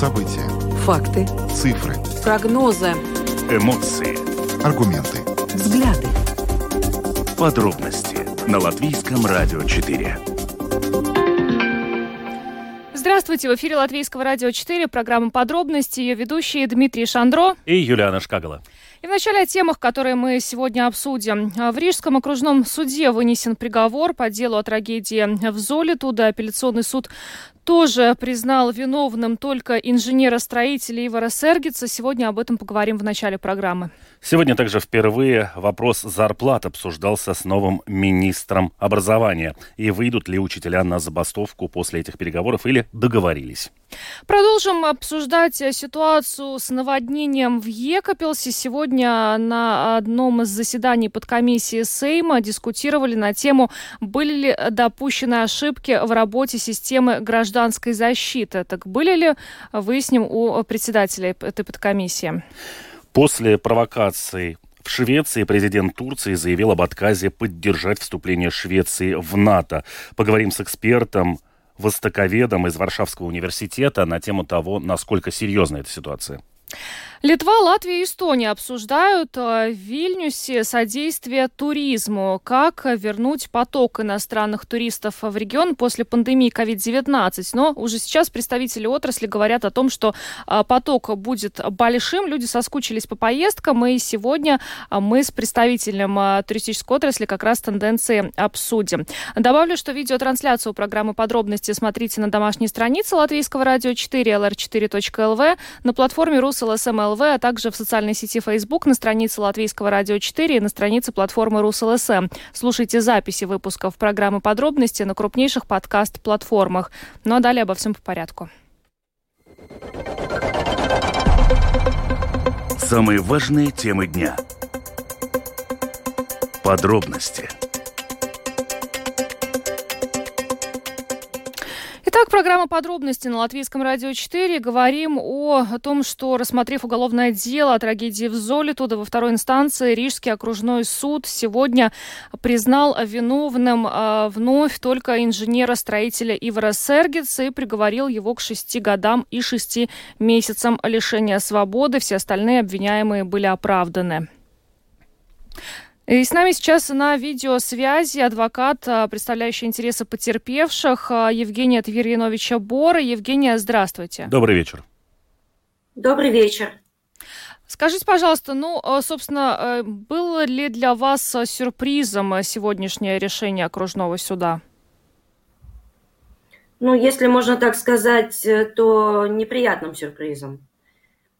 События. Факты. Цифры. Прогнозы. Эмоции. Аргументы. Взгляды. Подробности на Латвийском радио 4. Здравствуйте, в эфире Латвийского радио 4, программа «Подробности», ее ведущие Дмитрий Шандро и Юлиана Шкагала. И вначале о темах, которые мы сегодня обсудим. В Рижском окружном суде вынесен приговор по делу о трагедии в Золе. Туда апелляционный суд тоже признал виновным только инженера-строителя Ивара Сергица. Сегодня об этом поговорим в начале программы. Сегодня также впервые вопрос зарплат обсуждался с новым министром образования. И выйдут ли учителя на забастовку после этих переговоров или договорились? Продолжим обсуждать ситуацию с наводнением в Екапелсе. Сегодня на одном из заседаний подкомиссии Сейма дискутировали на тему, были ли допущены ошибки в работе системы гражданской защиты. Так были ли, выясним у председателя этой подкомиссии. После провокаций в Швеции президент Турции заявил об отказе поддержать вступление Швеции в НАТО. Поговорим с экспертом востоковедом из Варшавского университета на тему того, насколько серьезна эта ситуация. Литва, Латвия и Эстония обсуждают э, в Вильнюсе содействие туризму. Как вернуть поток иностранных туристов в регион после пандемии COVID-19. Но уже сейчас представители отрасли говорят о том, что э, поток будет большим. Люди соскучились по поездкам. И сегодня э, мы с представителем туристической отрасли как раз тенденции обсудим. Добавлю, что видеотрансляцию программы подробности смотрите на домашней странице Латвийского радио 4 lr4.lv на платформе РусЛСМЛ ЛВ, а также в социальной сети Facebook, на странице Латвийского радио 4 и на странице платформы РусЛСМ. Слушайте записи выпусков программы «Подробности» на крупнейших подкаст-платформах. Ну а далее обо всем по порядку. Самые важные темы дня. Подробности – Итак, программа подробности на Латвийском радио 4. Говорим о, том, что, рассмотрев уголовное дело о трагедии в Золе, туда во второй инстанции Рижский окружной суд сегодня признал виновным э, вновь только инженера-строителя Ивара Сергица и приговорил его к шести годам и шести месяцам лишения свободы. Все остальные обвиняемые были оправданы. И с нами сейчас на видеосвязи адвокат, а, представляющий интересы потерпевших, а, Евгения Тверьяновича Бора. Евгения, здравствуйте. Добрый вечер. Добрый вечер. Скажите, пожалуйста, ну, а, собственно, было ли для вас сюрпризом сегодняшнее решение окружного суда? Ну, если можно так сказать, э, то неприятным сюрпризом.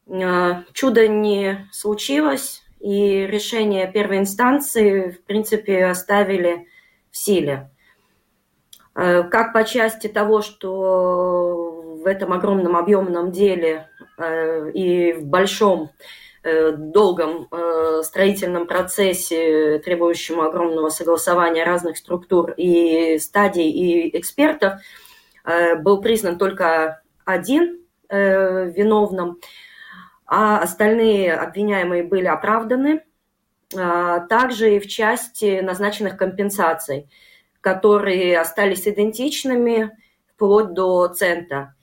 Чудо не случилось, и решение первой инстанции, в принципе, оставили в силе. Э, как по части того, что в этом огромном объемном деле э, и в большом э, долгом строительном процессе, требующем огромного согласования разных структур и стадий и экспертов, был признан только один виновным – а остальные обвиняемые были оправданы. А, также и в части назначенных компенсаций, которые остались идентичными вплоть до цента.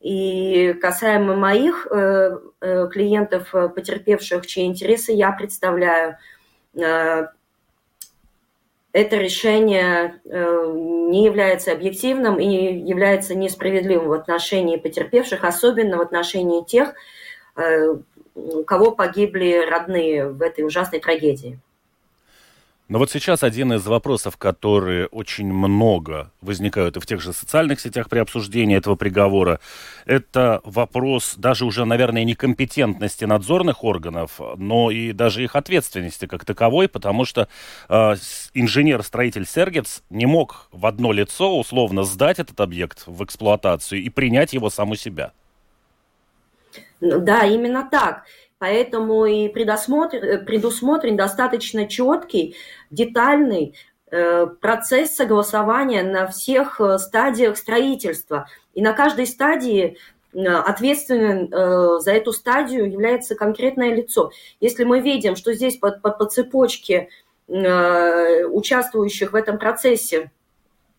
И касаемо моих э, э, клиентов, э, потерпевших, чьи интересы я представляю, это решение не является объективным и является несправедливым в отношении потерпевших, особенно в отношении тех, у кого погибли родные в этой ужасной трагедии. Но вот сейчас один из вопросов, которые очень много возникают и в тех же социальных сетях при обсуждении этого приговора, это вопрос даже уже, наверное, некомпетентности надзорных органов, но и даже их ответственности как таковой, потому что э, инженер-строитель Сергец не мог в одно лицо условно сдать этот объект в эксплуатацию и принять его сам у себя. Да, именно так. Поэтому и э, предусмотрен достаточно четкий, детальный э, процесс согласования на всех э, стадиях строительства. И на каждой стадии ответственным за эту стадию является конкретное лицо. Если мы видим, что здесь по, по, по цепочке участвующих в этом процессе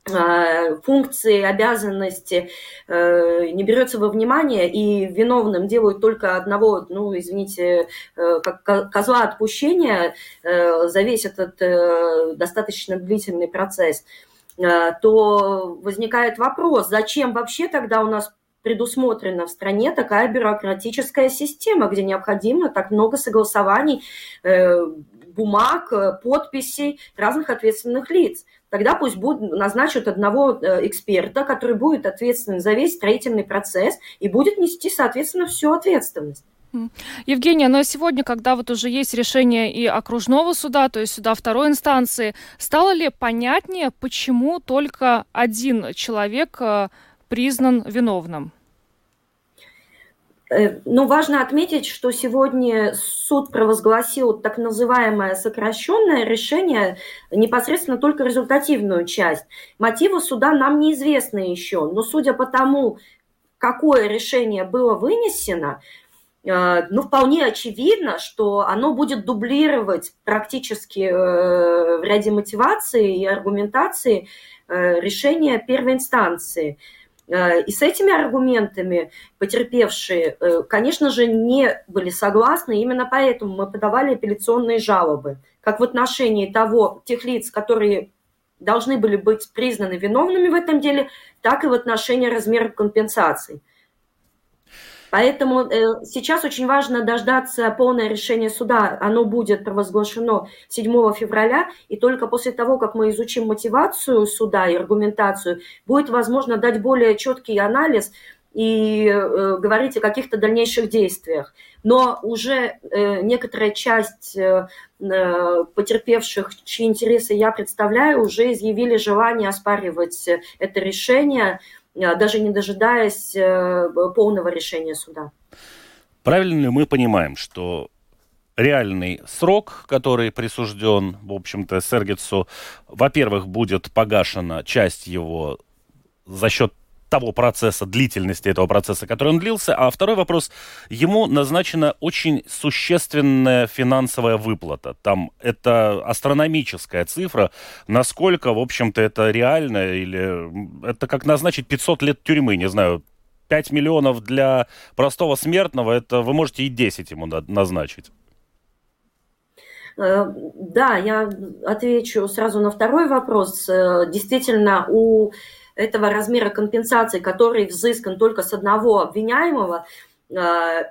функции, обязанности э, не берется во внимание, и виновным делают только одного, ну, извините, э, как козла отпущения за весь этот достаточно длительный процесс, то возникает вопрос, зачем вообще тогда у нас предусмотрена в стране такая бюрократическая система, где необходимо так много согласований, бумаг, подписей разных ответственных лиц тогда пусть будут, назначат одного э, эксперта, который будет ответственен за весь строительный процесс и будет нести, соответственно, всю ответственность. Евгения, но сегодня, когда вот уже есть решение и окружного суда, то есть суда второй инстанции, стало ли понятнее, почему только один человек э, признан виновным? Э, но важно отметить, что сегодня суд провозгласил так называемое сокращенное решение, непосредственно только результативную часть. Мотивы суда нам неизвестны еще, но судя по тому, какое решение было вынесено, э, ну, вполне очевидно, что оно будет дублировать практически э, в ряде мотивации и аргументации решения первой инстанции – и с этими аргументами потерпевшие, э, конечно же, не были согласны. Именно поэтому мы подавали апелляционные жалобы, как в отношении того, тех лиц, которые должны были быть признаны виновными в этом деле, так и в отношении размеров компенсаций. Поэтому э, сейчас очень важно дождаться полное решение суда. Оно будет провозглашено 7 февраля, и только после того, как мы изучим мотивацию суда и аргументацию, будет возможно дать более четкий анализ и э, говорить о каких-то дальнейших действиях. Но уже э, некоторая часть э, э потерпевших, чьи интересы я представляю, уже изъявили желание оспаривать это решение даже не дожидаясь э, полного решения суда. Правильно ли мы понимаем, что реальный срок, который присужден, в общем-то, Сергицу, во-первых, будет погашена часть его за счет того процесса, длительности этого процесса, который он длился. А второй вопрос. Ему назначена очень существенная финансовая выплата. Там это астрономическая цифра. Насколько, в общем-то, это реально? Или это как назначить 500 лет тюрьмы, не знаю, 5 миллионов для простого смертного, это вы можете и 10 ему назначить. Э, да, я отвечу сразу на второй вопрос. Э, действительно, у этого размера компенсации, который взыскан только с одного обвиняемого, э,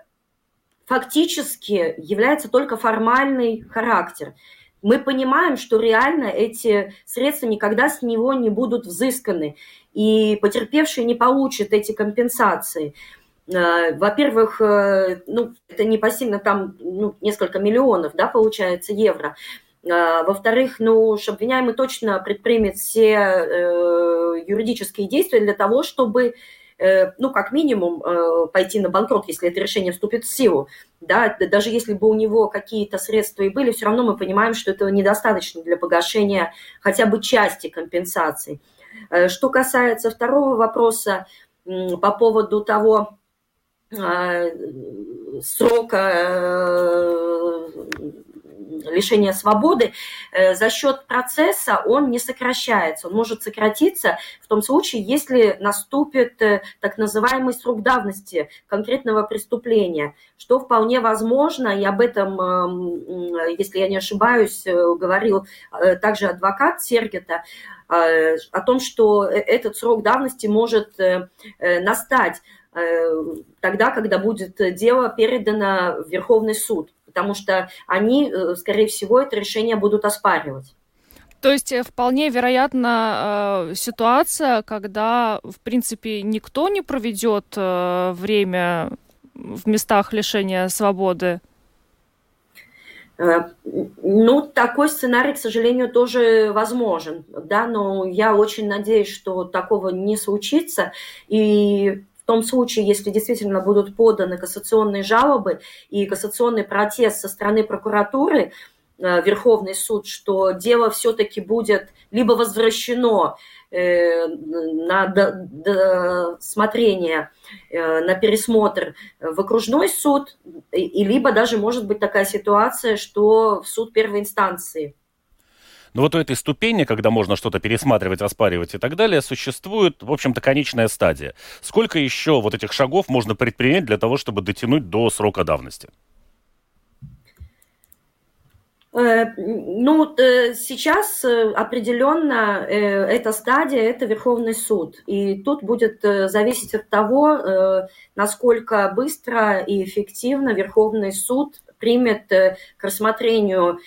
фактически является только формальный характер. Мы понимаем, что реально эти средства никогда с него не будут взысканы, и потерпевший не получит эти компенсации. Э, во-первых, э, ну, это не посильно там ну, несколько миллионов, да, получается, евро. А, во-вторых, ну обвиняемый точно предпримет все э, юридические действия для того, чтобы э, ну, как минимум, э, пойти на банкрот, если это решение вступит в силу. Да, даже если бы у него какие-то средства и были, все равно мы понимаем, что этого недостаточно для погашения хотя бы части компенсаций. Что касается второго вопроса по поводу того, срока лишения свободы, э, за счет процесса он не сокращается. Он может сократиться в том случае, если наступит э, так называемый срок давности конкретного преступления, что вполне возможно, и об этом, эм, если я не ошибаюсь, э, говорил также адвокат Сергета, о том, что этот срок давности может настать тогда, когда будет дело передано в Верховный суд потому что они, э, скорее всего, это решение будут оспаривать. То есть э, вполне вероятна э, ситуация, когда, в принципе, никто не проведет э, время в местах лишения свободы. Э, ну, такой сценарий, к сожалению, тоже возможен, да, но я очень надеюсь, что такого не случится, и том случае, если действительно будут поданы кассационные жалобы и кассационный протест со стороны прокуратуры, э, Верховный суд, что дело все-таки будет либо возвращено э, на досмотрение, э, на пересмотр в окружной суд, и либо даже может быть такая ситуация, что в суд первой инстанции Но вот у этой ступени, когда можно что-то пересматривать, оспаривать и так далее, существует, в общем-то, конечная стадия. Сколько еще вот этих шагов можно предпринять для того, чтобы дотянуть до срока давности? Э, ну, э, сейчас э, определенно эта стадия – это Верховный суд. И тут будет зависеть от того, насколько быстро и эффективно Верховный суд примет к рассмотрению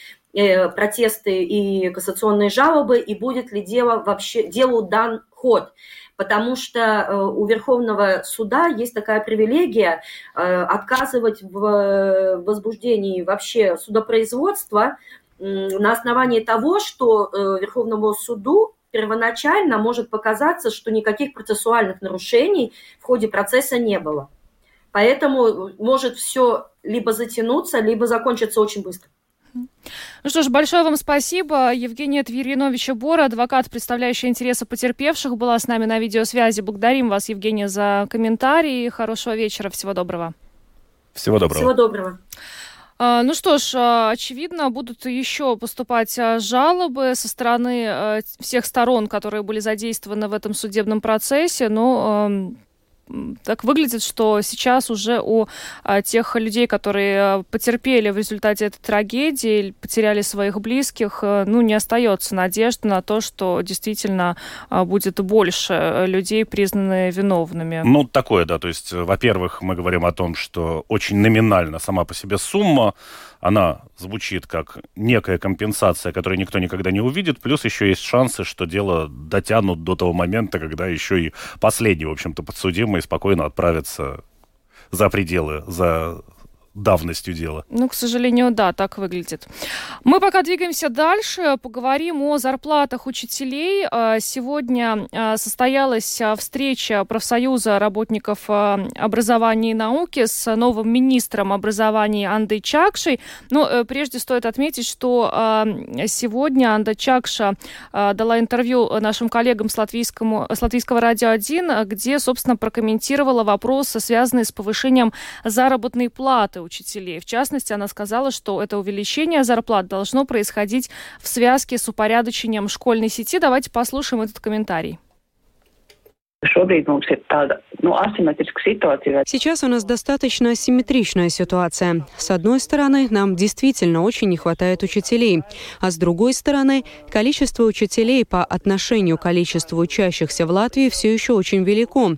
протесты и кассационные жалобы, и будет ли дело вообще, делу дан ход потому что э, у Верховного суда есть такая привилегия э, отказывать в возбуждении вообще судопроизводства на основании того, что э, Верховному суду первоначально может показаться, что никаких процессуальных нарушений в ходе процесса не было. Поэтому может все либо затянуться, либо закончиться очень быстро. Ну что ж, большое вам спасибо. Евгения Твириновича Бора, адвокат, представляющий интересы потерпевших, была с нами на видеосвязи. Благодарим вас, Евгения, за комментарии. Хорошего вечера. Всего доброго. Всего доброго. Всего доброго. А, ну что ж, а, очевидно, будут еще поступать а, жалобы со стороны всех сторон, которые были задействованы в этом судебном процессе. Но так выглядит, что сейчас уже у а, тех людей, которые а, потерпели в результате этой трагедии, потеряли своих близких, а, ну, не остается надежды на то, что действительно а, будет больше людей признаны виновными. Ну, такое, да. То есть, во-первых, мы говорим о том, что очень номинально сама по себе сумма она звучит как некая компенсация, которую никто никогда не увидит, плюс еще есть шансы, что дело дотянут до того момента, когда еще и последний, в общем-то, подсудимый спокойно отправится за пределы, за давностью дела. Ну, к сожалению, да, так выглядит. Мы пока двигаемся дальше, поговорим о зарплатах учителей. А, сегодня а, состоялась а, встреча профсоюза работников образования и науки с новым министром образования Андой Чакшей. Но э, прежде стоит отметить, что сегодня Анда Чакша дала интервью нашим коллегам с, латвийскому, с Латвийского радио 1, где, собственно, прокомментировала вопросы, связанные с повышением заработной платы учителей. В частности, она сказала, что это увеличение зарплат должно происходить в связке с упорядочением школьной сети. Давайте послушаем этот комментарий. Сейчас у нас достаточно асимметричная ситуация. С одной стороны, нам действительно очень не хватает учителей, а с другой стороны, количество учителей по отношению к количеству учащихся в Латвии все еще очень велико.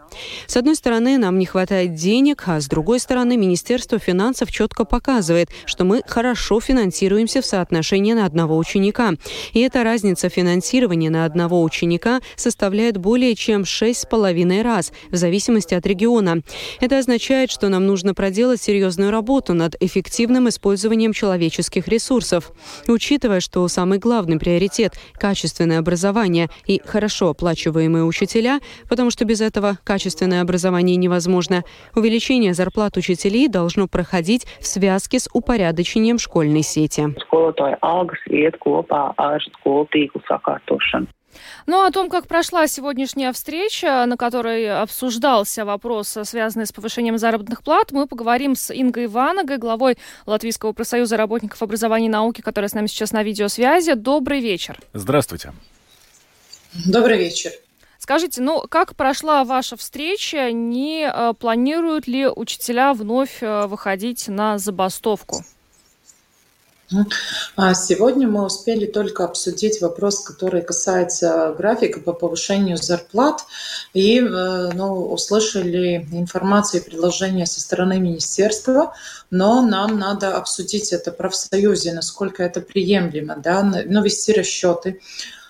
С одной стороны, нам не хватает денег, а с другой стороны, Министерство финансов четко показывает, что мы хорошо финансируемся в соотношении на одного ученика. И эта разница финансирования на одного ученика составляет более чем 6 2,5 раз, в зависимости от региона. Это означает, что нам нужно проделать серьезную работу над эффективным использованием человеческих ресурсов. Учитывая, что самый главный приоритет – качественное образование и хорошо оплачиваемые учителя, потому что без этого качественное образование невозможно, увеличение зарплат учителей должно проходить в связке с упорядочением школьной сети. Ну, о том, как прошла сегодняшняя встреча, на которой обсуждался вопрос, связанный с повышением заработных плат, мы поговорим с Ингой Ивановой, главой Латвийского профсоюза работников образования и науки, которая с нами сейчас на видеосвязи. Добрый вечер. Здравствуйте. Добрый вечер. Скажите, ну как прошла ваша встреча? Не э, планируют ли учителя вновь э, выходить на забастовку? А сегодня мы успели только обсудить вопрос, который касается графика по повышению зарплат, и э, ну, услышали информацию и предложения со стороны министерства, но нам надо обсудить это в профсоюзе, насколько это приемлемо, да, ну, вести расчеты.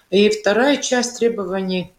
И вторая часть требований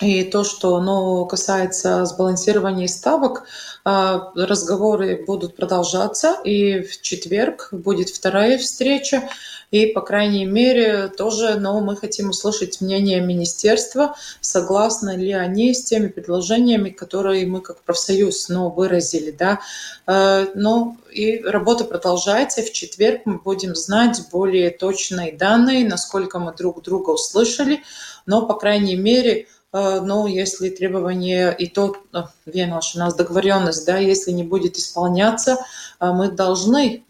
и то, что ну, касается сбалансирования ставок, а, разговоры будут продолжаться, и в четверг будет вторая встреча, и, по крайней мере, тоже но мы хотим услышать мнение министерства, согласны ли они с теми предложениями, которые мы как профсоюз ну, выразили. Да? А, ну, и работа продолжается, в четверг мы будем знать более точные данные, насколько мы друг друга услышали, но, по крайней мере, Э, но если требование и то э, vienošanās договоренность, да, если не будет исполняться, э, мы должны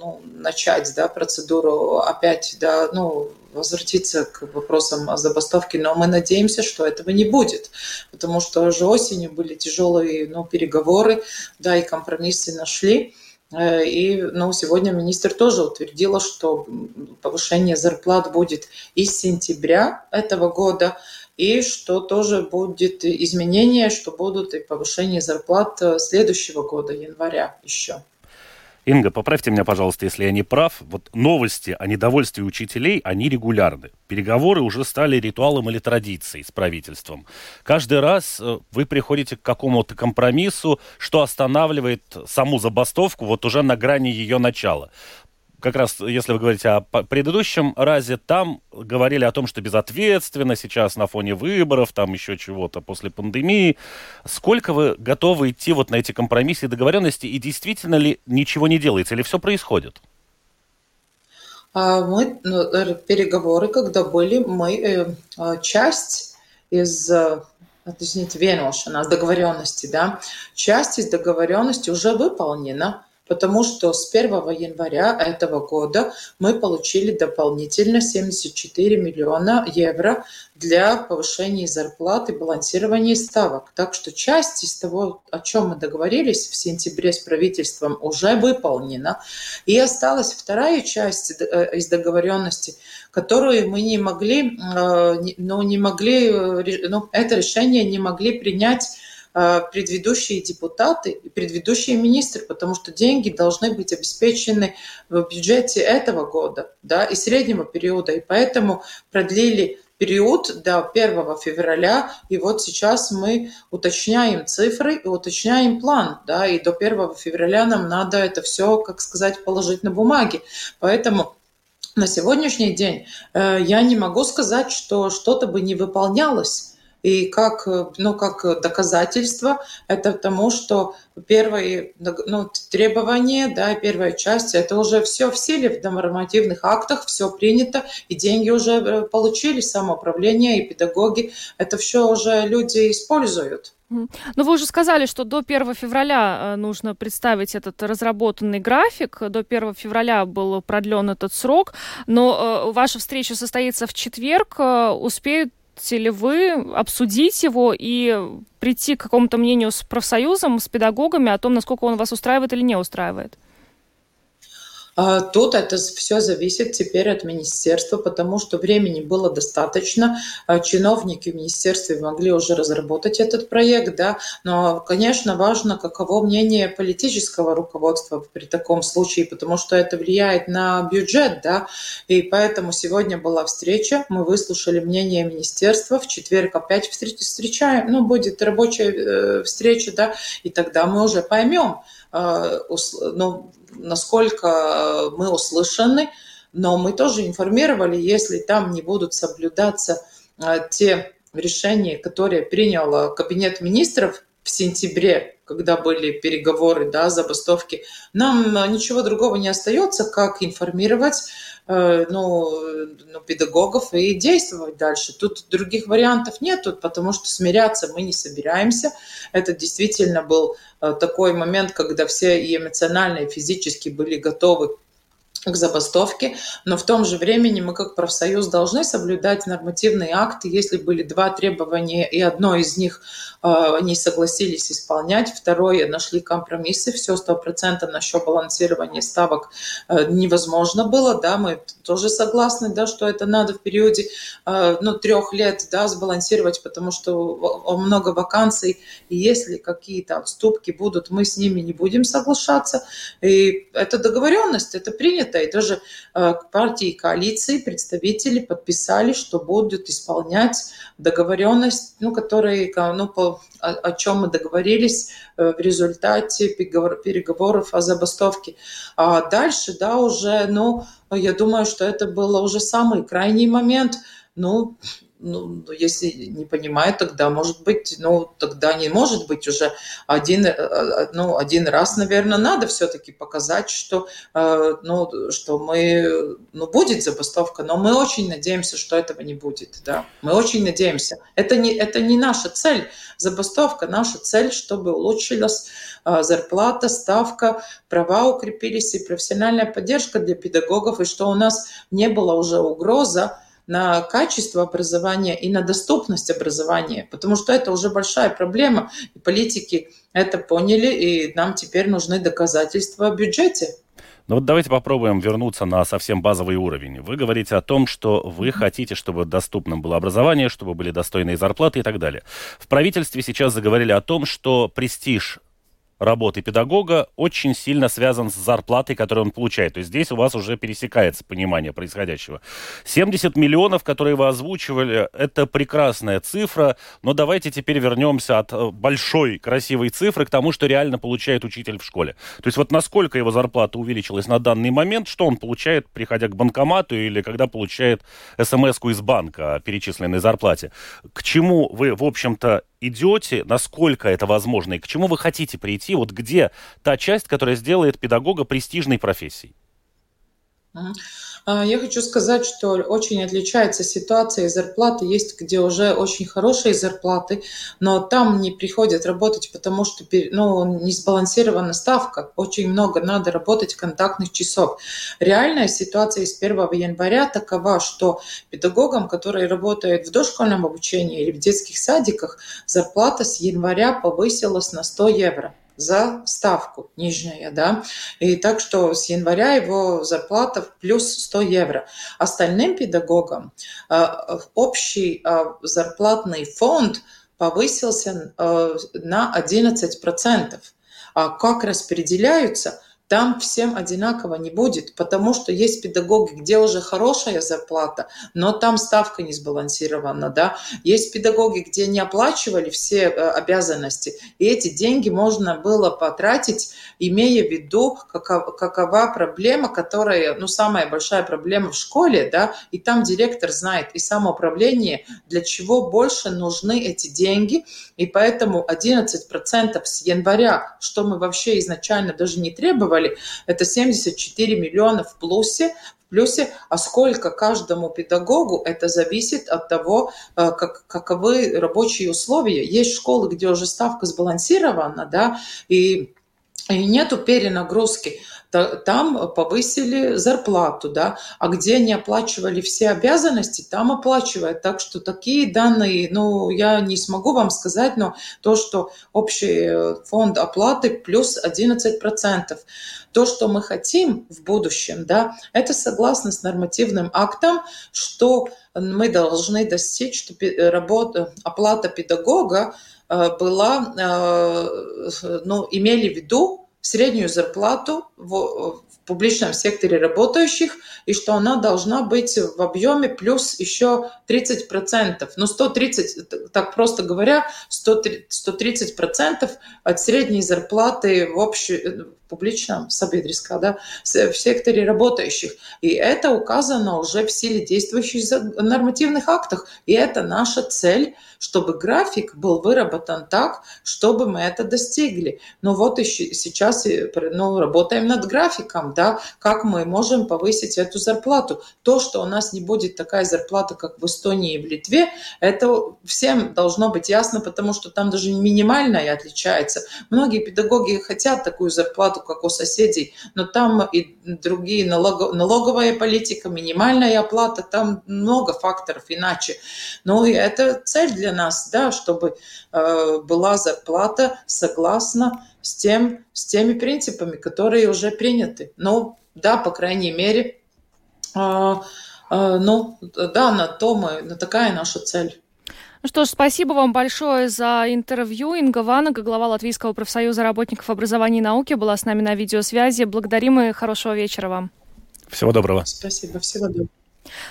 ну, начать да, процедуру опять да, ну, возвратиться к вопросам о забастовке, но мы надеемся, что этого не будет, потому что уже осенью были тяжелые ну, переговоры, да, и компромиссы нашли. Э, и ну, сегодня министр тоже утвердила, что повышение зарплат будет из сентября этого года, и что тоже будет изменение, что будут и повышение зарплат э, следующего года, января еще. Инга, поправьте меня, пожалуйста, если я не прав. Вот новости о недовольстве учителей, они регулярны. Переговоры уже стали ритуалом или традицией с правительством. Каждый раз э, вы приходите к какому-то компромиссу, что останавливает саму забастовку вот уже на грани ее начала как раз, если вы говорите о предыдущем разе, там говорили о том, что безответственно сейчас на фоне выборов, там еще чего-то после пандемии. Сколько вы готовы идти вот на эти компромиссы и договоренности, и действительно ли ничего не делается, или все происходит? А мы, ну, э, переговоры, когда были, мы э, а, часть из э, извините, vienošanās, договоренности, да, часть из договоренности уже выполнена потому что с 1 января этого года мы получили дополнительно 74 миллиона евро для повышения зарплат и балансирования ставок. Так что часть из того, о чем мы договорились в сентябре с правительством, уже выполнена. И осталась вторая часть э, из договоренности, которую мы не могли, э, ну, не могли, э, ну, это решение не могли принять предыдущие депутаты и предыдущие министры, потому что деньги должны быть обеспечены в бюджете этого года да, и среднего периода. И поэтому продлили период до 1 февраля, и вот сейчас мы уточняем цифры и уточняем план, да, и до 1 февраля нам надо это все, как сказать, положить на бумаге. Поэтому на сегодняшний день э, я не могу сказать, что что-то бы не выполнялось, и как, ну, как доказательство это тому, что первые ну, требования, да, первая часть, это уже все в силе, в нормативных актах, все принято, и деньги уже э, получили, самоуправление и педагоги, это все уже люди используют. Ну, вы уже сказали, что до 1 февраля э, нужно представить этот разработанный график. До 1 февраля был продлен этот срок, но э, ваша встреча состоится в четверг. Успеют можете ли вы обсудить его и прийти к какому-то мнению с профсоюзом, с педагогами о том, насколько он вас устраивает или не устраивает? А, тут это все зависит теперь от министерства, потому что времени было достаточно. А, чиновники в министерстве могли уже разработать этот проект, да, но, конечно, важно, каково мнение политического руководства при таком случае, потому что это влияет на бюджет, да, и поэтому сегодня была встреча, мы выслушали мнение министерства, в четверг опять встречаем, ну, будет рабочая э, встреча, да, и тогда мы уже поймем, э, ну, насколько мы услышаны, но мы тоже информировали, если там не будут соблюдаться а, те решения, которые принял Кабинет министров в сентябре, когда были переговоры, да, забастовки, нам ничего другого не остается, как информировать э, ну, ну, педагогов и действовать дальше. Тут других вариантов нет, потому что смиряться мы не собираемся. Это действительно был э, такой момент, когда все и эмоционально, и физически были готовы к забастовке, но в том же времени мы как профсоюз должны соблюдать нормативные акты. Если были два требования, и одно из них э, не согласились исполнять, второе нашли компромиссы, все сто процентов насчет балансирования ставок э, невозможно было, да, мы тоже согласны, да, что это надо в периоде э, ну, трех лет, да, сбалансировать, потому что много вакансий, и если какие-то отступки будут, мы с ними не будем соглашаться, и это договоренность, это принято это. И тоже э, партии коалиции представители подписали, что будут исполнять договоренность, ну, которые, ну, по, о, о чем мы договорились э, в результате переговоров о забастовке. А дальше, да, уже, ну, я думаю, что это был уже самый крайний момент. Ну, ну, если не понимает, тогда может быть, ну, тогда не может быть уже один, э, э, ну, один раз, наверное, надо все-таки показать, что, э, ну, что мы, ну, будет забастовка, но мы очень надеемся, что этого не будет, да, мы очень надеемся. Это не, это не наша цель, забастовка, наша цель, чтобы улучшилась зарплата, ставка, права укрепились и профессиональная поддержка для педагогов, и что у нас не было уже угроза на качество образования и на доступность образования, потому что это уже большая проблема, и политики это поняли, и нам теперь нужны доказательства о бюджете. Ну вот давайте попробуем вернуться на совсем базовый уровень. Вы говорите о том, что вы хотите, чтобы доступным было образование, чтобы были достойные зарплаты и так далее. В правительстве сейчас заговорили о том, что престиж работы педагога очень сильно связан с зарплатой, которую он получает. То есть здесь у вас уже пересекается понимание происходящего. 70 миллионов, которые вы озвучивали, это прекрасная цифра, но давайте теперь вернемся от э, большой красивой цифры к тому, что реально получает учитель в школе. То есть вот насколько его зарплата увеличилась на данный момент, что он получает, приходя к банкомату или когда получает смс из банка о перечисленной зарплате. К чему вы, в общем-то, идете, насколько это возможно, и к чему вы хотите прийти, вот где та часть, которая сделает педагога престижной профессией? А, я хочу сказать, что очень отличается ситуация и зарплаты. Есть, где уже очень хорошие зарплаты, но там не приходят работать, потому что ну, не сбалансирована ставка. Очень много надо работать контактных часов. Реальная ситуация с 1 января такова, что педагогам, которые работают в дошкольном обучении или в детских садиках, зарплата с января повысилась на 100 евро за ставку нижняя, да, и так что с января его зарплата плюс 100 евро. Остальным педагогам э, общий э, зарплатный фонд повысился э, на 11%. А как распределяются – там всем одинаково не будет, потому что есть педагоги, где уже хорошая зарплата, но там ставка не сбалансирована, да. Есть педагоги, где не оплачивали все э, обязанности, и эти деньги можно было потратить, имея в виду, какова, какова проблема, которая, ну, самая большая проблема в школе, да, и там директор знает, и самоуправление, для чего больше нужны эти деньги, и поэтому 11% с января, что мы вообще изначально даже не требовали, сделали, это 74 миллиона в плюсе, в плюсе, а сколько каждому педагогу, это зависит от того, э, как, каковы рабочие условия. Есть школы, где уже ставка сбалансирована, да, и и нету перенагрузки там повысили зарплату, да, а где не оплачивали все обязанности, там оплачивают. Так что такие данные, ну, я не смогу вам сказать, но то, что общий э, фонд оплаты плюс 11%. То, что мы хотим в будущем, да, это согласно с нормативным актом, что мы должны достичь, что работа, оплата педагога э, была, э, ну, имели в виду среднюю зарплату в, в публичном секторе работающих, и что она должна быть в объеме плюс еще 30%. Ну, 130, так просто говоря, 130% от средней зарплаты в, общей, публичном, sabiedriskā, да, в секторе работающих. И это указано уже в силе действующих нормативных актах. И это наша цель, чтобы график был выработан так, чтобы мы это достигли. Но вот и сейчас ну, работаем над графиком, да, как мы можем повысить эту зарплату. То, что у нас не будет такая зарплата, как в Эстонии и в Литве, это всем должно быть ясно, потому что там даже минимальная отличается. Многие педагоги хотят такую зарплату, как у соседей, но там и другие налог, налоговая политика, минимальная оплата, там много факторов иначе. Ну и это цель для нас, да, чтобы э, была зарплата согласно с, тем, с теми принципами, которые уже приняты. Ну, да, по крайней мере, э, э, ну, да, на то мы, на такая наша цель. Ну что ж, спасибо вам большое за интервью. Инга Ванага, глава Латвийского профсоюза работников образования и науки, была с нами на видеосвязи. Благодарим и хорошего вечера вам. Всего доброго. Спасибо, всего доброго.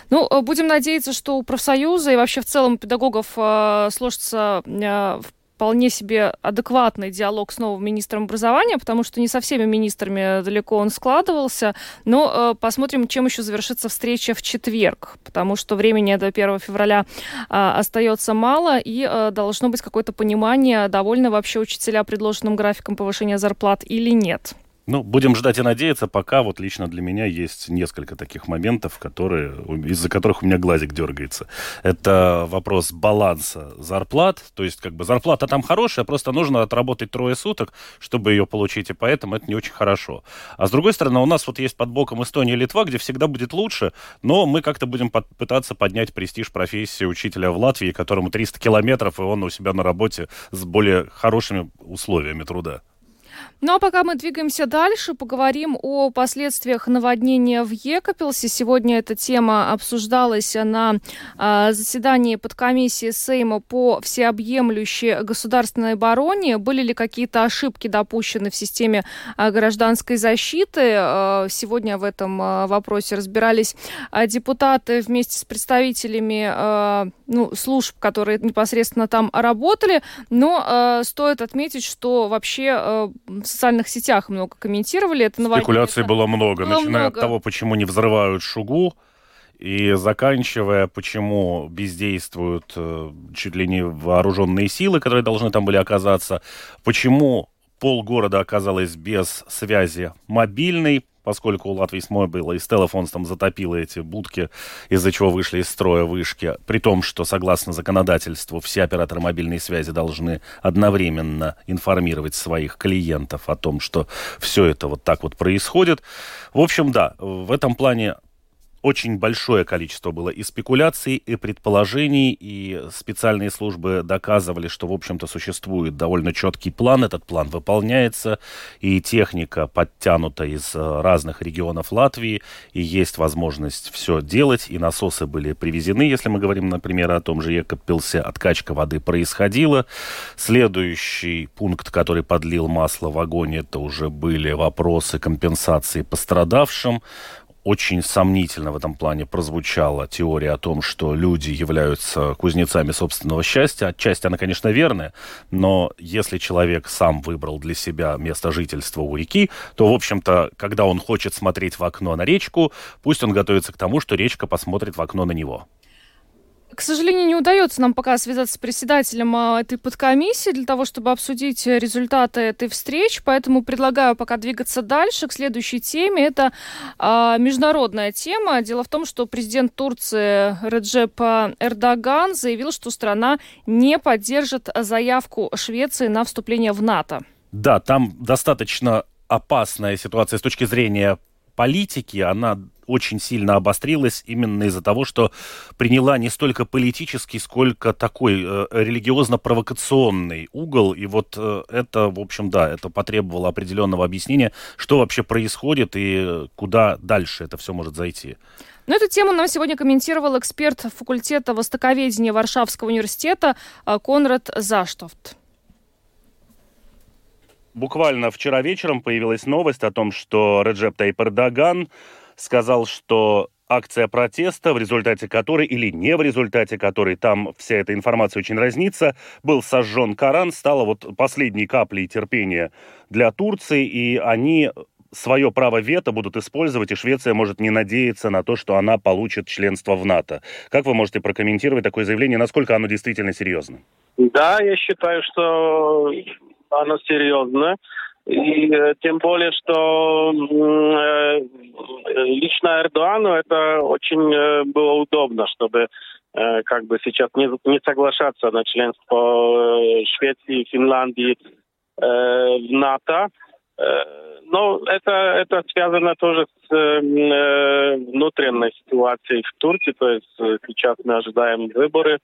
Ну, э, будем надеяться, что у профсоюза и вообще в целом педагогов э, сложится э, вполне себе адекватный диалог с новым министром образования, потому что не со всеми министрами далеко он складывался. Но посмотрим, чем еще завершится встреча в четверг, потому что времени до 1 февраля остается мало, и должно быть какое-то понимание, довольны вообще учителя предложенным графиком повышения зарплат или нет. Ну, будем ждать и надеяться, пока вот лично для меня есть несколько таких моментов, которые, из-за которых у меня глазик дергается. Это вопрос баланса зарплат, то есть как бы зарплата там хорошая, просто нужно отработать трое суток, чтобы ее получить, и поэтому это не очень хорошо. А с другой стороны, у нас вот есть под боком Эстония и Литва, где всегда будет лучше, но мы как-то будем под, пытаться поднять престиж профессии учителя в Латвии, которому 300 километров, и он у себя на работе с более хорошими условиями труда. Ну а пока мы двигаемся дальше, поговорим о последствиях наводнения в Екапелсе. Сегодня эта тема обсуждалась на э, заседании подкомиссии Сейма по всеобъемлющей государственной обороне. Были ли какие-то ошибки допущены в системе э, гражданской защиты? Э, сегодня в этом э, вопросе разбирались э, депутаты вместе с представителями э, ну, служб, которые непосредственно там работали. Но э, стоит отметить, что вообще э, социальных сетях много комментировали. Это Спекуляций было много, было начиная много. от того, почему не взрывают шугу, и заканчивая, почему бездействуют э, чуть ли не вооруженные силы, которые должны там были оказаться, почему полгорода оказалось без связи мобильной, поскольку у Латвии с Мобила и Стеллафонс там затопило эти будки, из-за чего вышли из строя вышки, при том, что, согласно законодательству, все операторы мобильной связи должны одновременно информировать своих клиентов о том, что все это вот так вот происходит. В общем, да, в этом плане очень большое количество было и спекуляций, и предположений, и специальные службы доказывали, что, в общем-то, существует довольно четкий план, этот план выполняется, и техника подтянута из э, разных регионов Латвии, и есть возможность все делать, и насосы были привезены, если мы говорим, например, о том же Екопилсе, откачка воды происходила. Следующий пункт, который подлил масло в огонь, это уже были вопросы компенсации пострадавшим очень сомнительно в этом плане прозвучала теория о том, что люди являются кузнецами собственного счастья. Отчасти она, конечно, верная, но если человек сам выбрал для себя место жительства у реки, то, в общем-то, когда он хочет смотреть в окно на речку, пусть он готовится к тому, что речка посмотрит в окно на него. К сожалению, не удается нам пока связаться с председателем а, этой подкомиссии для того, чтобы обсудить результаты этой встречи, поэтому предлагаю пока двигаться дальше к следующей теме. Это а, международная тема. Дело в том, что президент Турции Реджеп Эрдоган заявил, что страна не поддержит заявку Швеции на вступление в НАТО. Да, там достаточно опасная ситуация с точки зрения политики, она очень сильно обострилась именно из-за того, что приняла не столько политический, сколько такой э, религиозно-провокационный угол. И вот э, это, в общем, да, это потребовало определенного объяснения, что вообще происходит и куда дальше это все может зайти. Но эту тему нам сегодня комментировал эксперт факультета востоковедения Варшавского университета э, Конрад Заштофт. Буквально вчера вечером появилась новость о том, что Реджеп Тайп Эрдоган сказал, что акция протеста, в результате которой или не в результате которой, там вся эта информация очень разнится, был сожжен Коран, стала вот последней каплей терпения для Турции, и они свое право вето будут использовать, и Швеция может не надеяться на то, что она получит членство в НАТО. Как вы можете прокомментировать такое заявление, насколько оно действительно серьезно? Да, я считаю, что оно серьезно. И э, тем более, что э, лично Эрдогану это очень э, было удобно, чтобы как бы сейчас не, не соглашаться на членство Швеции, Финляндии э, в НАТО. Но это, это связано тоже с э, внутренней ситуацией в Турции. То есть сейчас мы ожидаем выборы,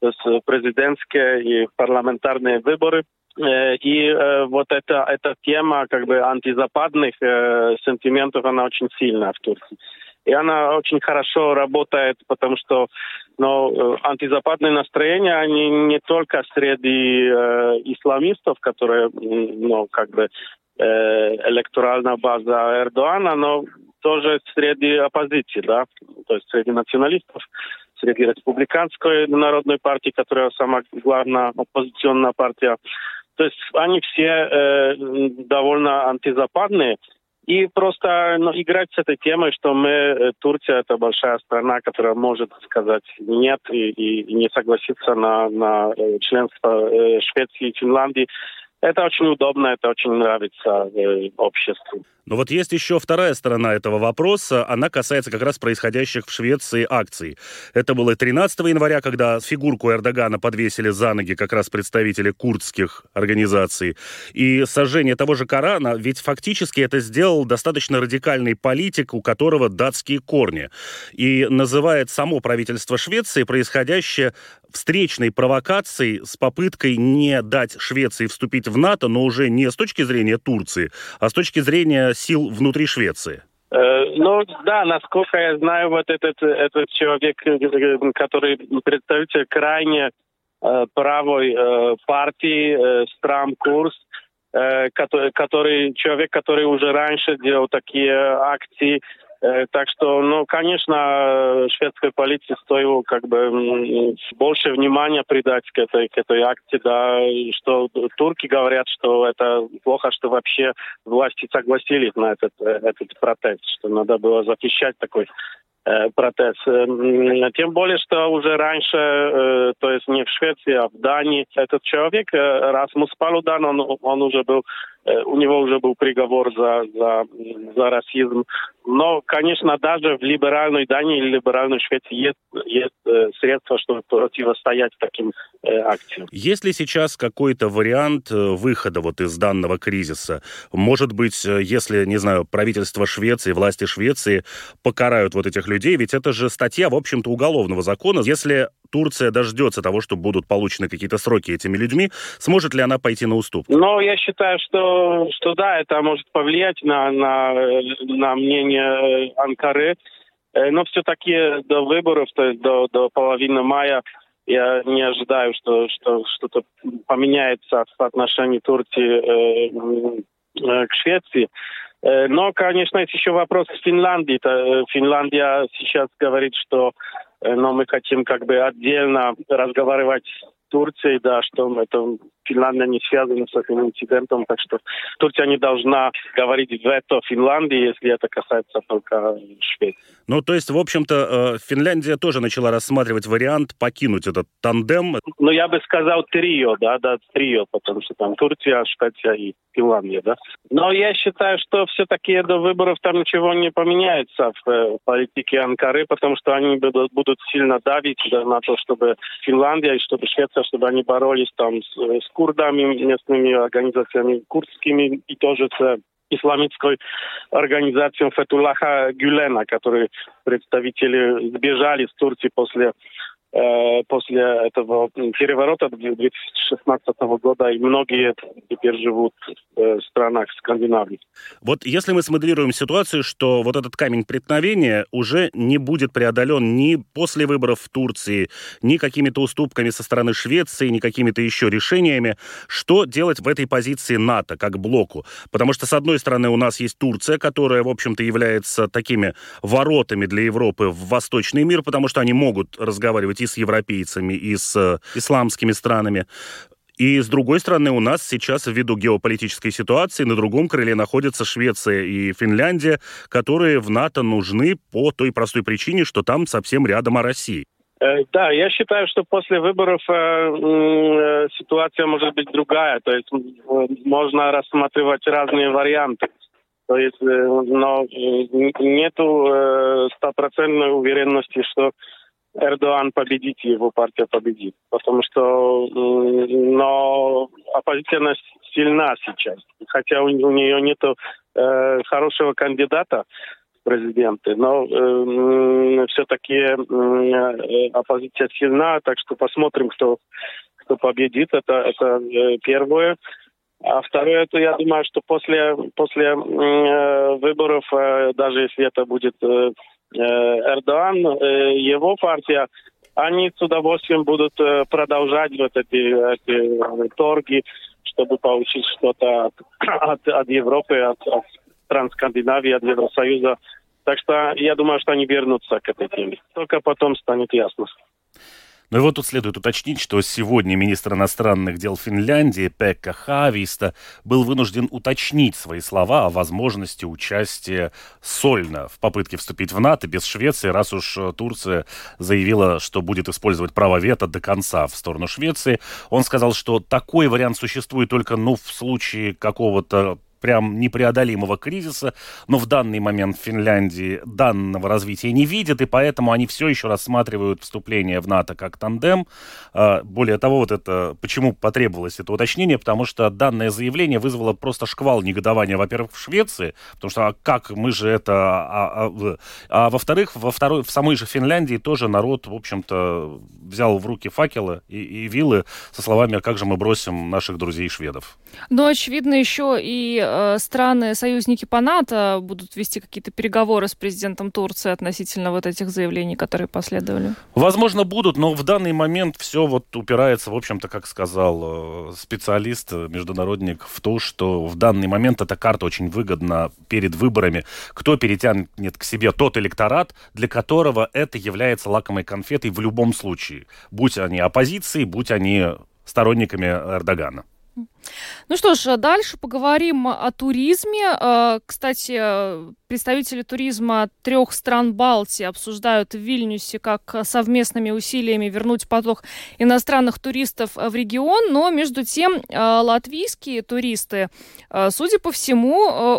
то есть президентские и парламентарные выборы. Э, и э, вот эта, эта тема как бы антизападных э, сентиментов, она очень сильная в Турции. И она очень хорошо работает, потому что ну, антизападные настроения, они не только среди э, исламистов, которые, ну, как бы, э, электоральная база Эрдогана, но тоже среди оппозиции, да, то есть среди националистов среди республиканской народной партии, которая самая главная оппозиционная партия. То есть они все э, довольно антизападные. И просто ну, играть с этой темой, что мы, э, Турция, это большая страна, которая может сказать нет и, и, не согласиться на, на э, членство э, Швеции и Финляндии, это очень удобно, это очень нравится э, обществу. Но вот есть еще вторая сторона этого вопроса. Она касается как раз происходящих в Швеции акций. Это было 13 января, когда фигурку Эрдогана подвесили за ноги как раз представители курдских организаций. И сожжение того же Корана, ведь фактически это сделал достаточно радикальный политик, у которого датские корни. И называет само правительство Швеции происходящее встречной провокацией с попыткой не дать Швеции вступить в НАТО, но уже не с точки зрения Турции, а с точки зрения сил внутри Швеции? Э, ну да, насколько я знаю, вот этот, этот человек, который представитель крайне э, правой э, партии э, Страм Курс, э, который, который человек, который уже раньше делал такие акции так что, ну, конечно, шведской полиции стоило как бы больше внимания придать к этой, к этой акции, да, что турки говорят, что это плохо, что вообще власти согласились на этот, э, этот протест, что надо было запрещать такой э, протест. Тем более, что уже раньше, то есть не в Швеции, а в Дании, этот человек, Расмус Палудан, он, он уже был Э, у него уже был приговор за, за, за расизм. Но, конечно, даже в либеральной Дании или либеральной Швеции есть, есть э, средства, чтобы противостоять таким э, акциям. Есть ли сейчас какой-то вариант э, выхода вот из данного кризиса? Может быть, если, не знаю, правительство Швеции, власти Швеции покарают вот этих людей, ведь это же статья, в общем-то, уголовного закона. Если Турция дождется того, что будут получены какие-то сроки этими людьми, сможет ли она пойти на уступки? Ну, я считаю, что, что да, это может повлиять на, на, на мнение Анкары. Э, но все-таки до выборов, то есть до, до половины мая, я не ожидаю, что, что что-то поменяется в отношении Турции э, э, к Швеции. Э, но, конечно, есть еще вопрос с Финляндией. Финляндия сейчас говорит, что но мы хотим как бы отдельно разговаривать с Турцией, да, что это Финляндия не связана с этим инцидентом, так что Турция не должна говорить вето Финляндии, если это касается только Швеции. Ну, то есть, в общем-то, э, Финляндия тоже начала рассматривать вариант покинуть этот тандем. Ну, я бы сказал трио, да, да, трио, потому что там Турция, Швеция и Финляндия, да. Но я считаю, что все-таки до выборов там ничего не поменяется в э, политике Анкары, потому что они будут, будут сильно давить да, на то, чтобы Финляндия и чтобы Швеция, чтобы они боролись там с, с курдами, местными организациями курдскими и тоже с исламистской организацией Фетулаха Гюлена, которые представители сбежали с Турции после после этого переворота 2016 года, и многие теперь живут э, в странах Скандинавии. Вот если мы смоделируем ситуацию, что вот этот камень преткновения уже не будет преодолен ни после выборов в Турции, ни какими-то уступками со стороны Швеции, ни какими-то еще решениями, что делать в этой позиции НАТО как блоку? Потому что, с одной стороны, у нас есть Турция, которая, в общем-то, является такими воротами для Европы в восточный мир, потому что они могут разговаривать и с европейцами, и с э, исламскими странами. И с другой стороны, у нас сейчас ввиду геополитической ситуации на другом крыле находятся Швеция и Финляндия, которые в НАТО нужны по той простой причине, что там совсем рядом о России. Э, да, я считаю, что после выборов э, э, ситуация может быть другая. То есть э, можно рассматривать разные варианты. То есть, э, но нету стопроцентной уверенности, что Эрдоган победит, его партия победит. Потому что но оппозиция сильна сейчас. Хотя у, у нее нет э, хорошего кандидата в президенты, но э, все-таки э, оппозиция сильна, так что посмотрим, кто, кто победит. Это, это э, первое. А второе, это я думаю, что после, после э, выборов, э, даже если это будет э, Э, Эрдоган, э, его партия, они с удовольствием будут э, продолжать вот эти, эти торги, чтобы получить что-то от, от, от Европы, от, от стран от Евросоюза Так что я думаю, что они вернутся к этой теме. Только потом станет ясно. Ну и вот тут следует уточнить, что сегодня министр иностранных дел Финляндии Пекка Хависта был вынужден уточнить свои слова о возможности участия сольно в попытке вступить в НАТО без Швеции, раз уж э, Турция заявила, что будет использовать право вето до конца в сторону Швеции. Он сказал, что такой вариант существует только ну, в случае какого-то прям непреодолимого кризиса, но в данный момент в Финляндии данного развития не видят, и поэтому они все еще рассматривают вступление в НАТО как тандем. А, более того, вот это, почему потребовалось это уточнение, потому что данное заявление вызвало просто шквал негодования, во-первых, в Швеции, потому что а как мы же это... А, а, а во-вторых, во второй, в самой же Финляндии тоже народ, в общем-то, взял в руки факелы и, и вилы со словами, а как же мы бросим наших друзей шведов. Но, очевидно, еще и э, страны-союзники по НАТО будут вести какие-то переговоры с президентом Турции относительно вот этих заявлений, которые последовали. Возможно, будут, но в данный момент все вот упирается, в общем-то, как сказал э, специалист, международник, в то, что в данный момент эта карта очень выгодна перед выборами. Кто перетянет к себе тот электорат, для которого это является лакомой конфетой в любом случае. Будь они оппозицией, будь они сторонниками Эрдогана. Ну что ж, дальше поговорим о туризме. Э, кстати, представители туризма трех стран Балтии обсуждают в Вильнюсе, как совместными усилиями вернуть поток иностранных туристов в регион, но между тем э, латвийские туристы, э, судя по всему,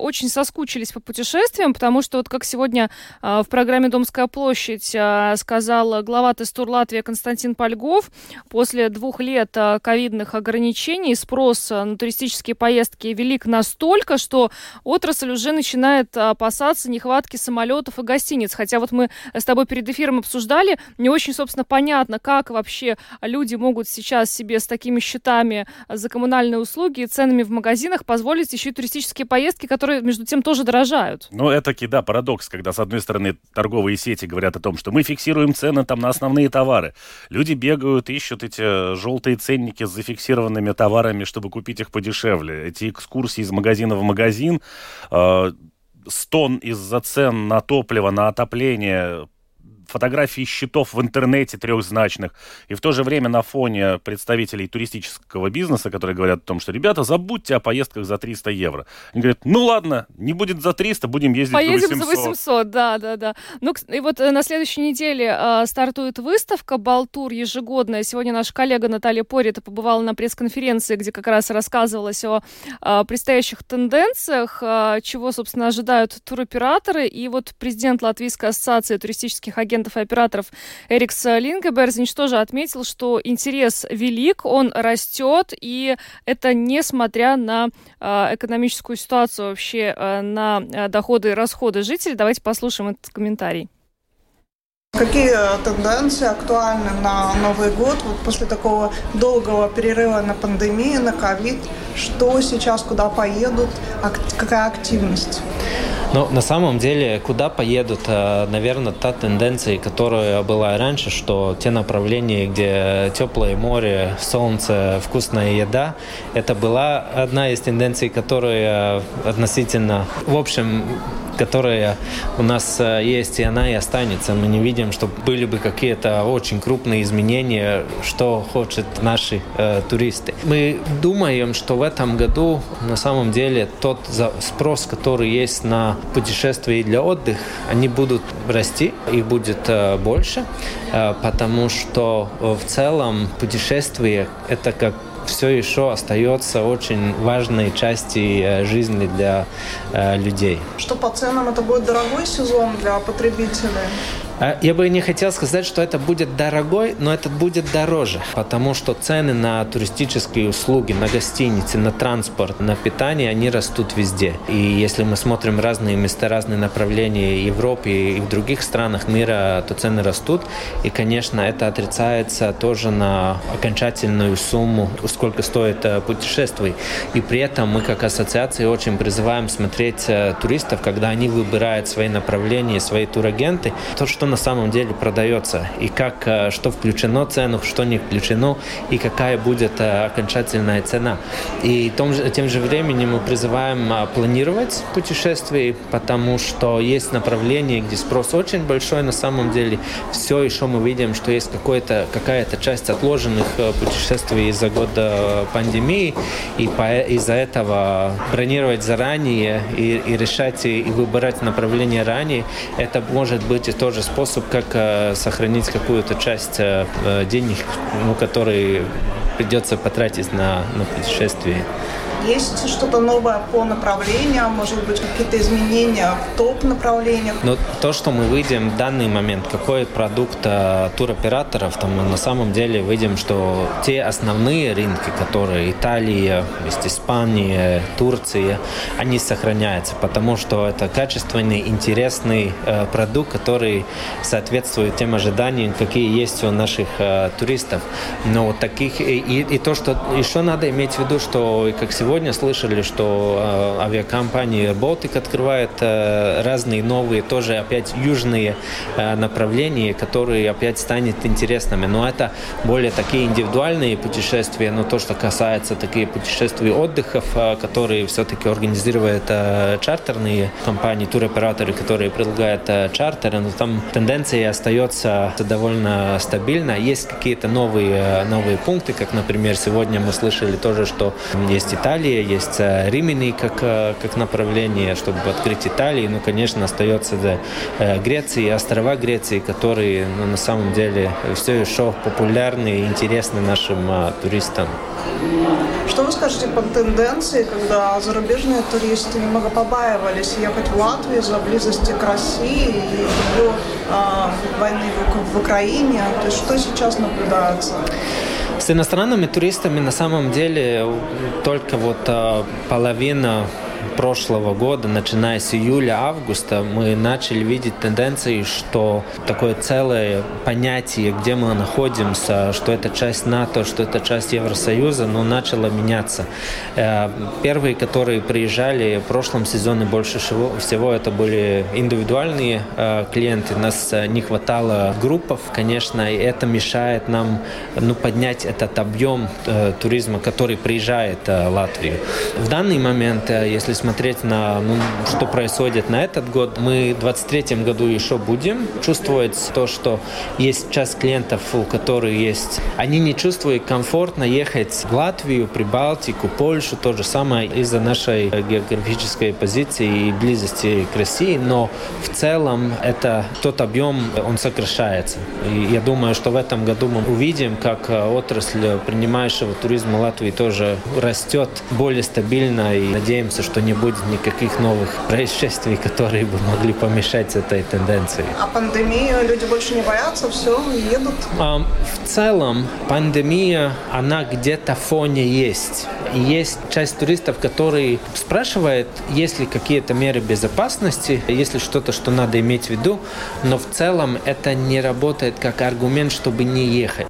очень соскучились по путешествиям, потому что вот как сегодня в программе «Домская площадь» сказал глава Тестур Латвии Константин Польгов, после двух лет ковидных ограничений спрос на туристические поездки велик настолько, что отрасль уже начинает опасаться нехватки самолетов и гостиниц. Хотя вот мы с тобой перед эфиром обсуждали, не очень, собственно, понятно, как вообще люди могут сейчас себе с такими счетами за коммунальные услуги и ценами в магазинах позволить еще и туристические поездки, которые, между тем, тоже дорожают. Ну, это, да, парадокс, когда, с одной стороны, торговые сети говорят о том, что мы фиксируем цены там на основные товары. Люди бегают, ищут эти желтые ценники с зафиксированными товарами, чтобы купить купить их подешевле. Эти экскурсии из магазина в магазин, э, стон из-за цен на топливо, на отопление фотографии счетов в интернете трехзначных, и в то же время на фоне представителей туристического бизнеса, которые говорят о том, что, ребята, забудьте о поездках за 300 евро. Они говорят, ну ладно, не будет за 300, будем ездить Поедем за 800. за 800, да, да, да. Ну, и вот э, на следующей неделе э, стартует выставка «Балтур» ежегодная. Сегодня наша коллега Наталья Порита побывала на пресс-конференции, где как раз рассказывалось о э, предстоящих тенденциях, э, чего, собственно, ожидают туроператоры. И вот президент Латвийской ассоциации туристических агентов агентов и операторов Эрикс Лингеберзинч тоже отметил, что интерес велик, он растет, и это несмотря на э, экономическую ситуацию вообще, э, на э, доходы и расходы жителей. Давайте послушаем этот комментарий. Какие тенденции актуальны на Новый год вот после такого долгого перерыва на пандемию, на ковид? Что сейчас, куда поедут, какая активность? Ну, на самом деле, куда поедут, э, наверное, та тенденция, которая была раньше, что те направления, где теплое море, солнце, вкусная еда, это была одна из тенденций, которая относительно, в общем, которая у нас э, есть, и она и останется. Мы не видим, что были бы какие-то очень крупные изменения, что хотят наши э, туристы. Мы думаем, что в этом году на самом деле тот спрос, который есть на путешествия и для отдыха, они будут расти, их будет э, больше, э, потому что в целом путешествие это как все еще остается очень важной частью э, жизни для э, людей. Что по ценам это будет дорогой сезон для потребителей? А, я бы не хотел сказать, что это будет дорогой, но это будет дороже, потому что цены на туристические услуги, на гостиницы, на транспорт, на питание, они растут везде. И если мы смотрим разные места, разные направления в Европе и в других странах мира, то цены растут. И, конечно, это отрицается тоже на окончательную сумму, сколько стоит э, путешествие. И при этом мы, как ассоциация, очень призываем смотреть э, туристов, когда они выбирают свои направления, свои турагенты. То, что на самом деле продается, и как, э, что включено в цену, что не включено, и какая будет э, окончательная цена. И том, тем же временем мы призываем планировать путешествия, потому что есть направления, где спрос очень большой на самом деле. Все еще мы видим, что есть какая-то часть отложенных путешествий из-за года пандемии, и из-за этого бронировать заранее и, и решать и выбирать направление ранее, это может быть и тоже способ, как э, сохранить какую-то часть э, э денег, ну, которые придется потратить на, на путешествие. Есть что-то новое по направлениям, может быть, какие-то изменения в топ-направлениях? Но то, что мы видим в данный момент, какой продукт э, туроператоров, там мы на самом деле видим, что те основные рынки, которые Италия, есть Испания, Турция, они сохраняются, потому что это качественный, интересный э, продукт, который соответствует тем ожиданиям, какие есть у наших э, туристов. Но вот таких и, и то, что еще надо иметь в виду, что как сегодня сегодня слышали, что э, авиакомпания Baltic открывает э, разные новые, тоже опять южные э, направления, которые опять станет интересными. Но это более такие индивидуальные путешествия, но то, что касается таких путешествий отдыхов, которые все-таки организируют чартерные компании, туроператоры, которые предлагают чартеры, но там тенденция остается довольно стабильна. Есть какие-то новые, новые пункты, как, например, сегодня мы слышали тоже, что есть Италия, Италия, есть э, Римини как, э, как направление, чтобы открыть Италию. Ну, конечно, остается да, э, Греция, острова Греции, которые ну, на самом деле все еще популярны и интересны нашим а, туристам. Что вы скажете по тенденции, когда зарубежные туристы немного побаивались ехать в Латвию из-за близости к России и до э, войны в, в Украине? То есть что сейчас наблюдается? Иностранными туристами на самом деле только вот а, половина прошлого года, начиная с июля-августа, мы начали видеть тенденции, что такое целое понятие, где мы находимся, что это часть НАТО, что это часть Евросоюза, но начало меняться. Э, первые, которые приезжали в прошлом сезоне больше всего, это были индивидуальные э, клиенты. Нас э, не хватало группов, конечно, и это мешает нам ну, поднять этот объем туризма, который приезжает в Латвию. В данный момент, если смотреть на, ну, что происходит на этот год, мы в 2023 году еще будем чувствовать то, что есть часть клиентов, у которых есть, они не чувствуют комфортно ехать в Латвию, Прибалтику, Польшу, то же самое из-за нашей географической позиции и близости к России, но в целом это тот объем, он сокращается. И я думаю, что в этом году мы увидим, как отрасль принимающего туризма Латвии тоже растет более стабильно. И надеемся, что не не будет никаких новых происшествий, которые бы могли помешать этой тенденции. А пандемия, люди больше не боятся, все, едут? В целом, пандемия, она где-то в фоне есть. И есть часть туристов, которые спрашивают, есть ли какие-то меры безопасности, есть ли что-то, что надо иметь в виду, но в целом это не работает как аргумент, чтобы не ехать.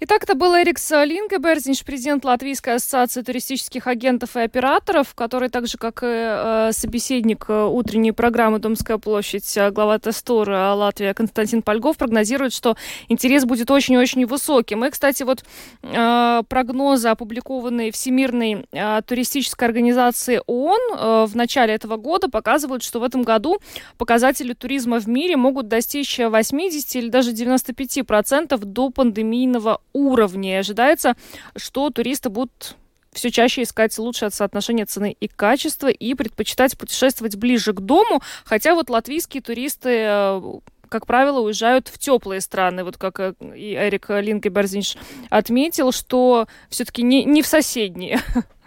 Итак, это был Эрикс Лингеберзинш, президент Латвийской ассоциации туристических агентов и операторов, который так же, как и э, собеседник э, утренней программы «Домская площадь», э, глава Тестура Латвия Константин Польгов прогнозирует, что интерес будет очень-очень высоким. И, кстати, вот э, прогнозы, опубликованные Всемирной э, туристической организацией ООН э, в начале этого года, показывают, что в этом году показатели туризма в мире могут достичь 80 или даже 95 процентов до пандемийного уровне. Ожидается, что туристы будут все чаще искать лучшее соотношение цены и качества и предпочитать путешествовать ближе к дому, хотя вот латвийские туристы э, как правило, уезжают в теплые страны. Вот как э, и Эрик Линкеберзинш отметил, что все-таки не, не в соседние.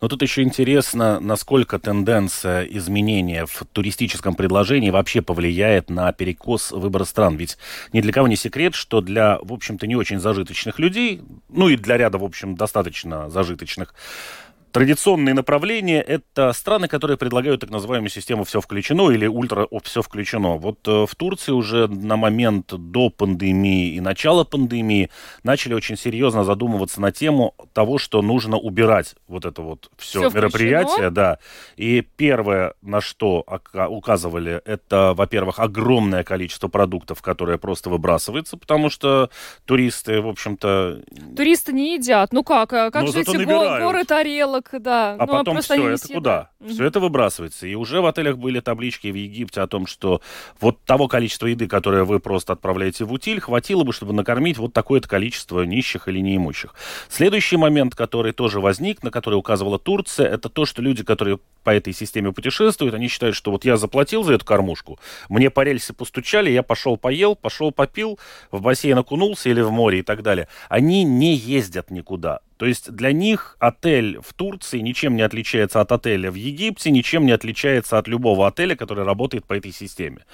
Но тут еще интересно, насколько тенденция изменения в туристическом предложении вообще повлияет на перекос выбора стран. Ведь ни для кого не секрет, что для, в общем-то, не очень зажиточных людей, ну и для ряда, в общем, достаточно зажиточных, Традиционные направления – это страны, которые предлагают так называемую систему «все включено» или «ультра все включено». Вот э, в Турции уже на момент до пандемии и начала пандемии начали очень серьезно задумываться на тему того, что нужно убирать вот это вот все, все мероприятие. Включено? Да. И первое, на что указывали, это, во-первых, огромное количество продуктов, которое просто выбрасывается, потому что туристы, в общем-то... Туристы не едят. Ну как? А как же эти горы тарелок? Тарелок, да. А ну, потом а все это куда? Угу. Все это выбрасывается. И уже в отелях были таблички в Египте о том, что вот того количества еды, которое вы просто отправляете в утиль, хватило бы, чтобы накормить вот такое-то количество нищих или неимущих. Следующий момент, который тоже возник, на который указывала Турция, это то, что люди, которые по этой системе путешествуют, они считают, что вот я заплатил за эту кормушку, мне по рельсе постучали, я пошел поел, пошел попил, в бассейн окунулся или в море и так далее. Они не ездят никуда. То есть для них отель в Турции ничем не отличается от отеля в Египте, ничем не отличается от любого отеля, который работает по этой системе.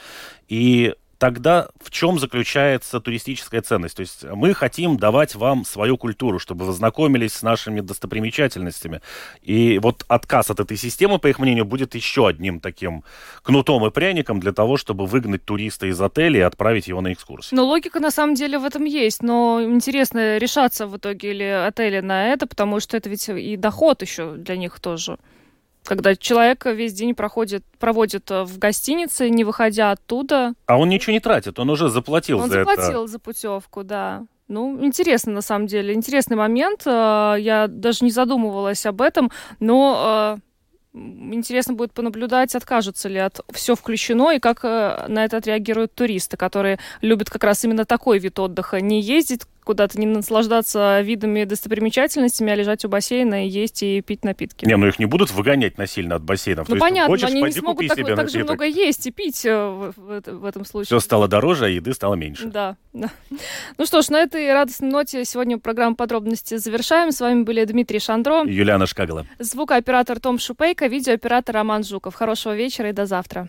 И тогда в чем заключается туристическая ценность? То есть мы хотим давать вам свою культуру, чтобы вы знакомились с нашими достопримечательностями. И вот отказ от этой системы, по их мнению, будет еще одним таким кнутом и пряником для того, чтобы выгнать туриста из отеля и отправить его на экскурсию. Но логика на самом деле в этом есть. Но интересно, решаться в итоге ли отели на это, потому что это ведь и доход еще для них тоже когда человек весь день проходит, проводит э, в гостинице, не выходя оттуда. А он ничего не тратит, он уже заплатил он за заплатил это. Он заплатил за путевку, да. Ну, интересно, на самом деле. Интересный момент. Э, я даже не задумывалась об этом, но э, интересно будет понаблюдать, откажутся ли от все включено и как на это отреагируют туристы, которые любят как раз именно такой вид отдыха. Не ездить куда-то, не наслаждаться видами достопримечательностями, а лежать у бассейна и есть и пить напитки. Не, ну их не будут выгонять насильно от бассейнов. Ну То понятно, есть, хочешь, они не смогут так, так же много есть и пить э, в, в, этом случае. Все стало дороже, а еды стало меньше. Да, да. Ну что ж, на этой радостной ноте сегодня программу подробности завершаем. С вами были Дмитрий Шандро. Юлиана Шкагала. Звукооператор Том Шупейко, видеооператор Роман Жуков. Хорошего вечера и до завтра.